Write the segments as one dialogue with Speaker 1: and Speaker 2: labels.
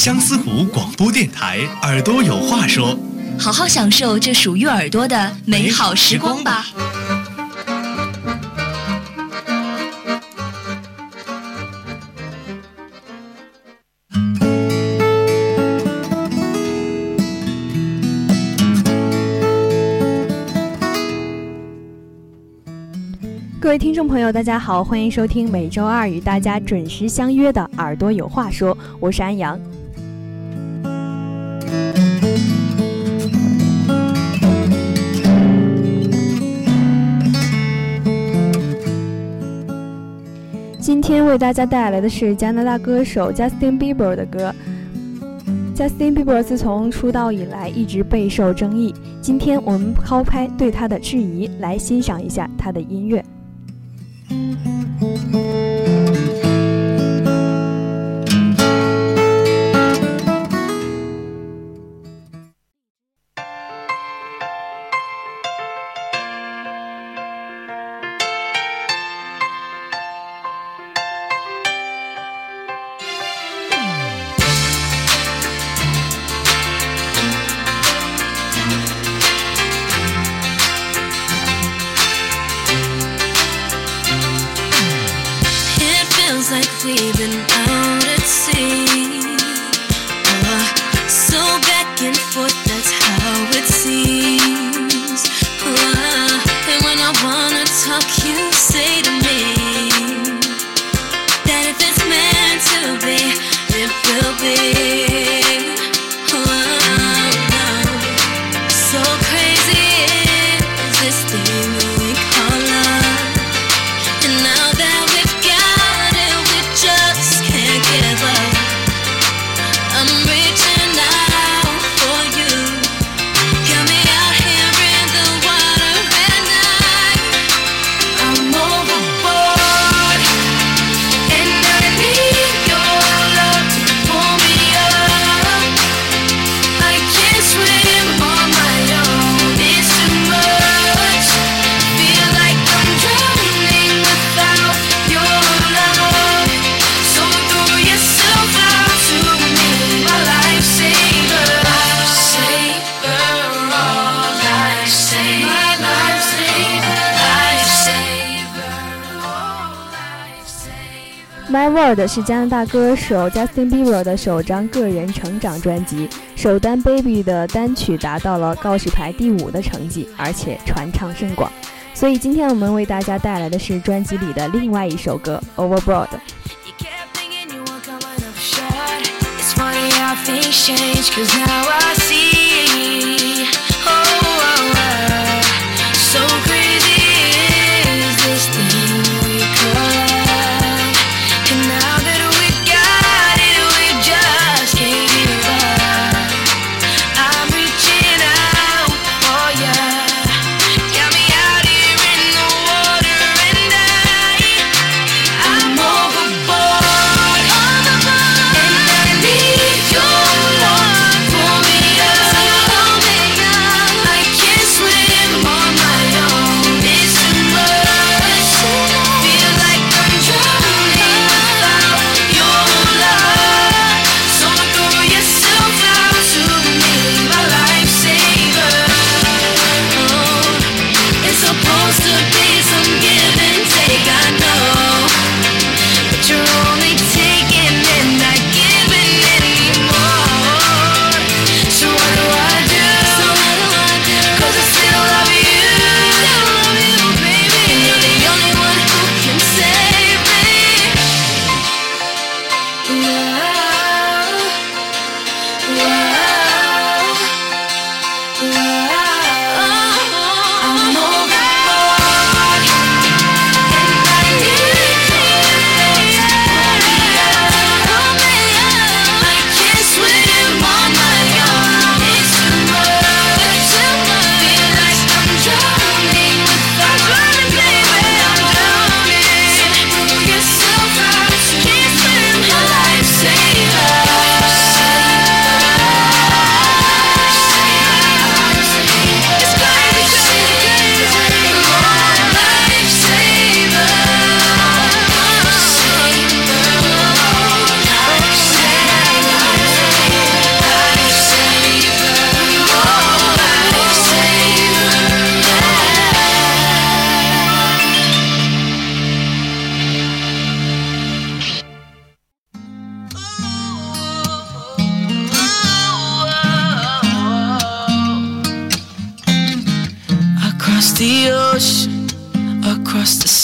Speaker 1: 相思湖广播电台，耳朵有话说。
Speaker 2: 好好享受这属于耳朵的美好时光吧。
Speaker 3: 各位听众朋友，大家好，欢迎收听每周二与大家准时相约的《耳朵有话说》，我是安阳。今天为大家带来的是加拿大歌手 Justin Bieber 的歌。Justin Bieber 自从出道以来一直备受争议，今天我们抛开对他的质疑，来欣赏一下他的音乐。we've been out. My World 是加拿大歌手 Justin Bieber 的首张个人成长专辑，首单 Baby 的单曲达到了告示牌第五的成绩，而且传唱甚广。所以今天我们为大家带来的是专辑里的另外一首歌 Overboard。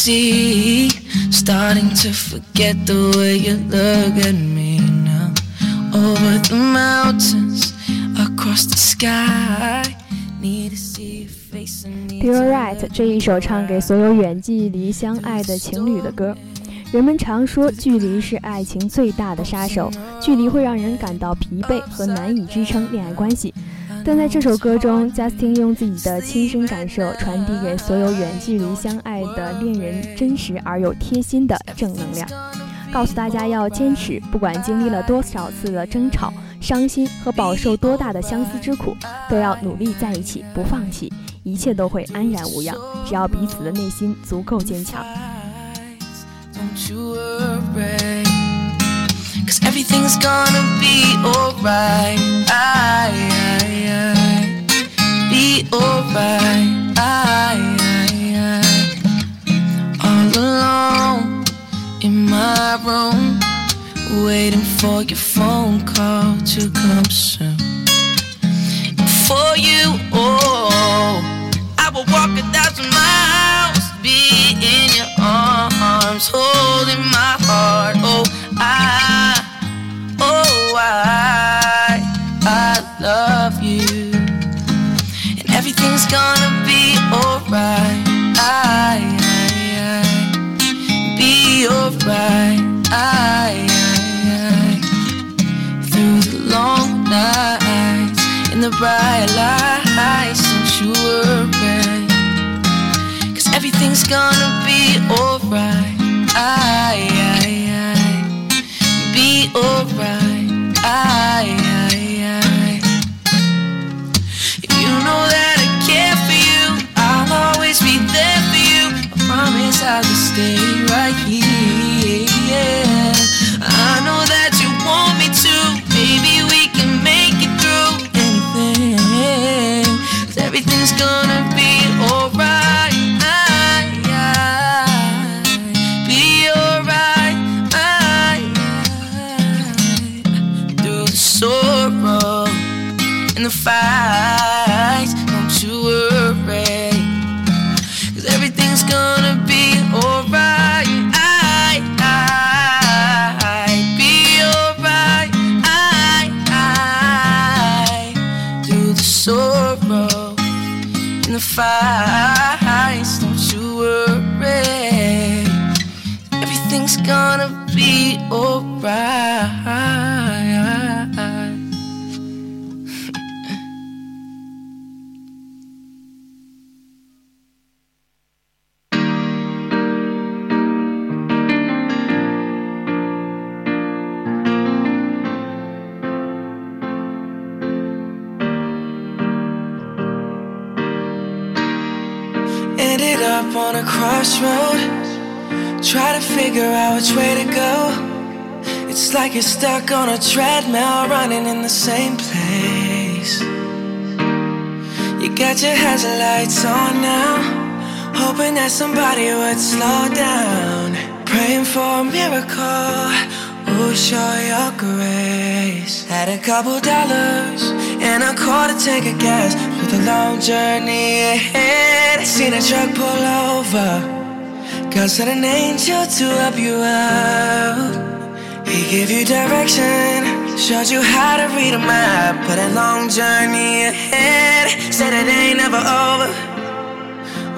Speaker 3: See. Starting to forget the way you look at me now. Over the mountains, across the sky. Need to see your face and need
Speaker 4: Be
Speaker 3: to
Speaker 4: Alright 这一首唱给所有远距离相爱的情侣的歌。人们常说，距离是爱情最大的杀手，距离会让人感到疲惫和难以支撑恋爱关系。但在这首歌中，Justin 用自己的亲身感受传递给所有远距离相爱的恋人真实而又贴心的正能量，告诉大家要坚持，不管经历了多少次的争吵、伤心和饱受多大的相思之苦，都要努力在一起，不放弃，一切都会安然无恙。只要彼此的内心足够坚强。
Speaker 3: Don't you worry. Cause everything's gonna be alright. I, I, I, be alright. I, I, I, all alone in my room, waiting for your phone call to come soon. Bright lights. Don't you worry, cause everything's gonna be alright. I, I, I, be alright. Up on a crossroad. Try to figure out which way to go. It's like you're stuck on a treadmill, running in the same place. You got your hazard lights on now, hoping that somebody would slow down. Praying for a miracle, oh, show your grace. Had a couple dollars and a quarter tank of gas for the long journey ahead. Seen a truck pull over. God sent an angel to help you out. He gave you direction, showed you how to read a map. Put a long journey ahead, said it ain't never over.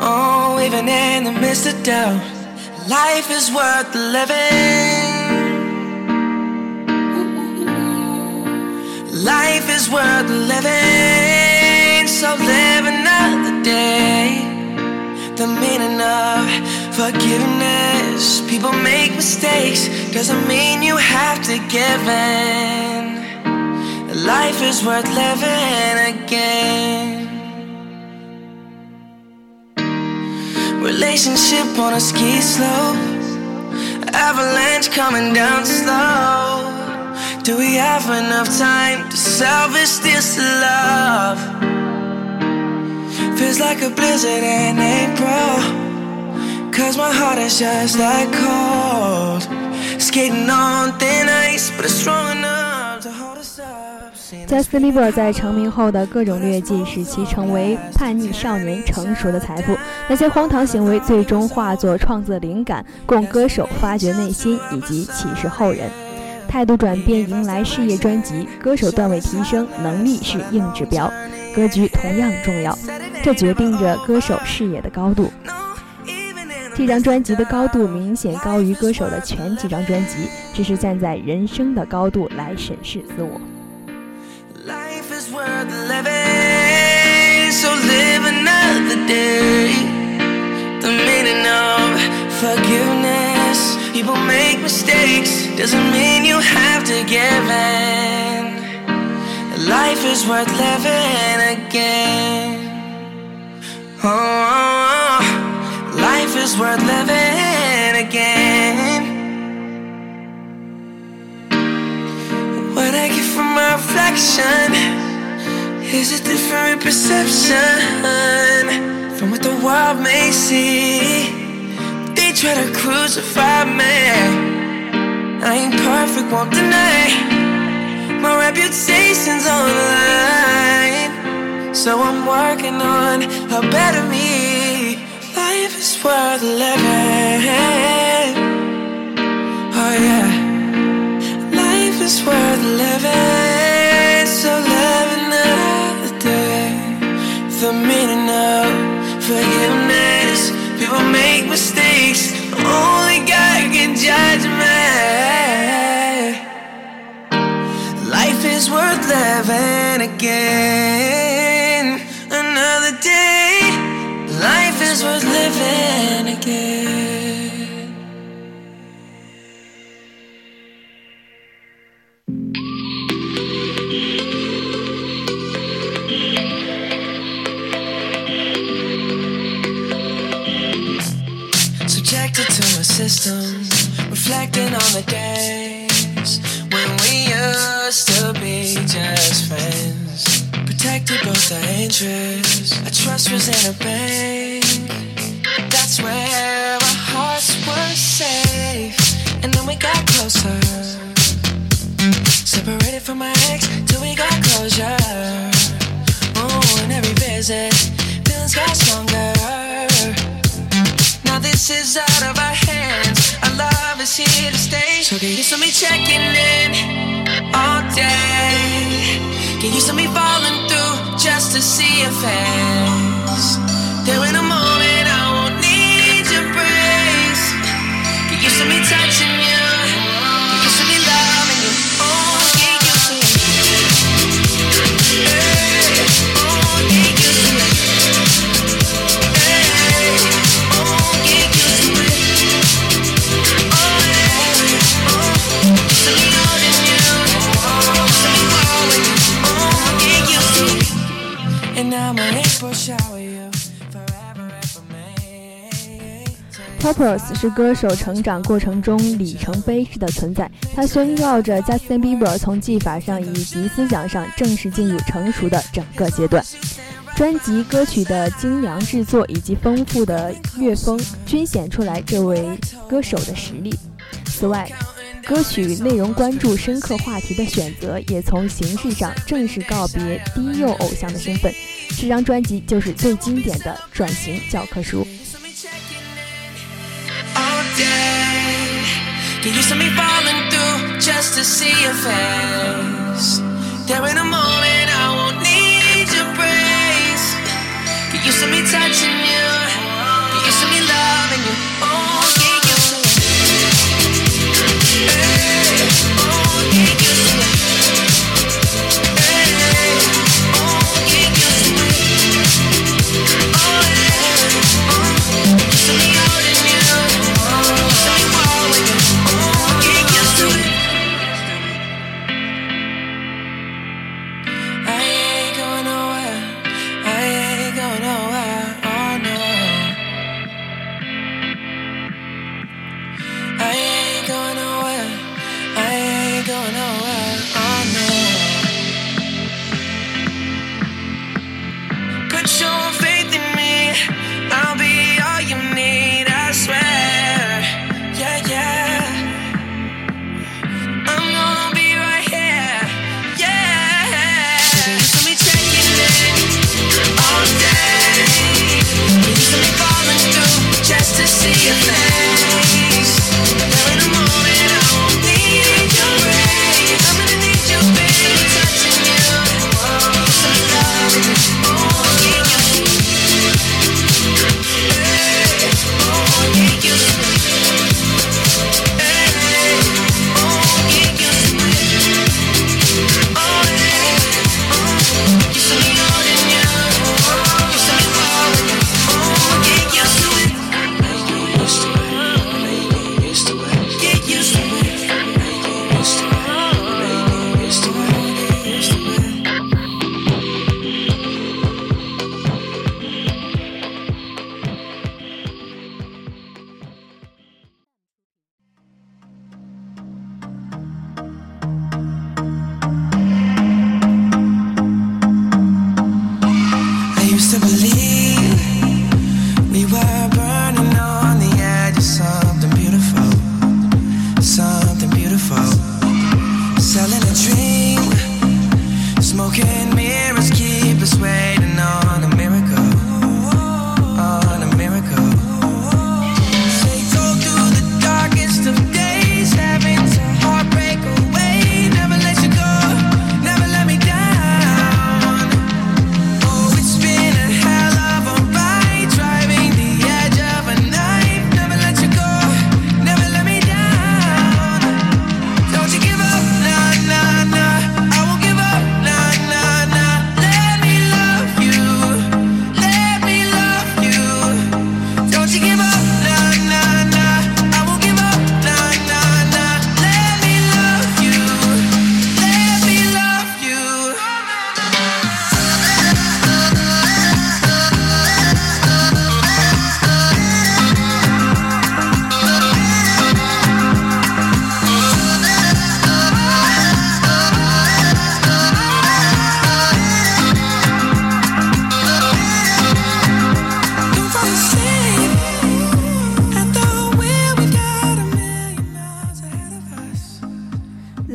Speaker 3: Oh, even in the midst of doubt, life is worth living. Life is worth living, so live another day. The meaning of forgiveness. People make mistakes, doesn't mean you have to give in. Life is worth living again. Relationship on a ski slope, avalanche coming down slow. Do we have enough time to salvage this love? Feels like a blizzard in April. Cause my heart is just that cold. Skating on thin ice, but it's strong enough to hold us up. Seen us
Speaker 4: Justin Bieber 在成名后的各种劣迹，使其成为叛逆少年成熟的财富。那些荒唐行为最终化作创作灵感，供歌手发掘内心以及启示后人。态度转变迎来事业专辑，歌手段位提升，能力是硬指标，格局同样重要，这决定着歌手视野的高度。这张专辑的高度明显高于歌手的前几张专辑，只是站在人生的高度来审视自我。
Speaker 3: Life is worth living again. Oh, life is worth living again. What I get from my reflection is a different perception from what the world may see. They try to crucify me. I ain't perfect, won't deny. My reputation's on the line. So I'm working on a better me. Life is worth living. Oh, yeah. Life is worth living. So living now the meaning of forgiveness. People make mistakes, only God can judge me. Life is worth living again. System, reflecting on the days when we used to be just friends. Protected both our interests, our trust was in a bank. That's where our hearts were safe, and then we got closer. Separated from my ex till we got closure. Oh, and every visit, feelings got stronger. Now this is out of our hands. Our love is here to stay. So get used to me checking in all day. Get used to me falling through just to see your face. There in a moment
Speaker 4: Toppers 是歌手成长过程中里程碑式的存在，它宣告着 Justin Bieber 从技法上以及思想上正式进入成熟的整个阶段。专辑歌曲的精良制作以及丰富的乐风均显出来这位歌手的实力。此外，歌曲内容关注深刻话题的选择，也从形式上正式告别低幼偶像的身份。这张专辑就是最经典的转型教科书。
Speaker 3: Get used to me falling through just to see your face. There in a moment I won't need your praise. Used to me touching you.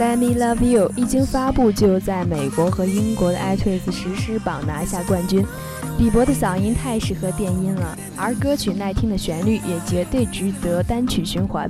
Speaker 3: Let Me Love You 一经发布就在美国和英国的 iTunes 实施榜拿下冠军。比伯的嗓音太适合电音了，而歌曲耐听的旋律也绝对值得单曲循环。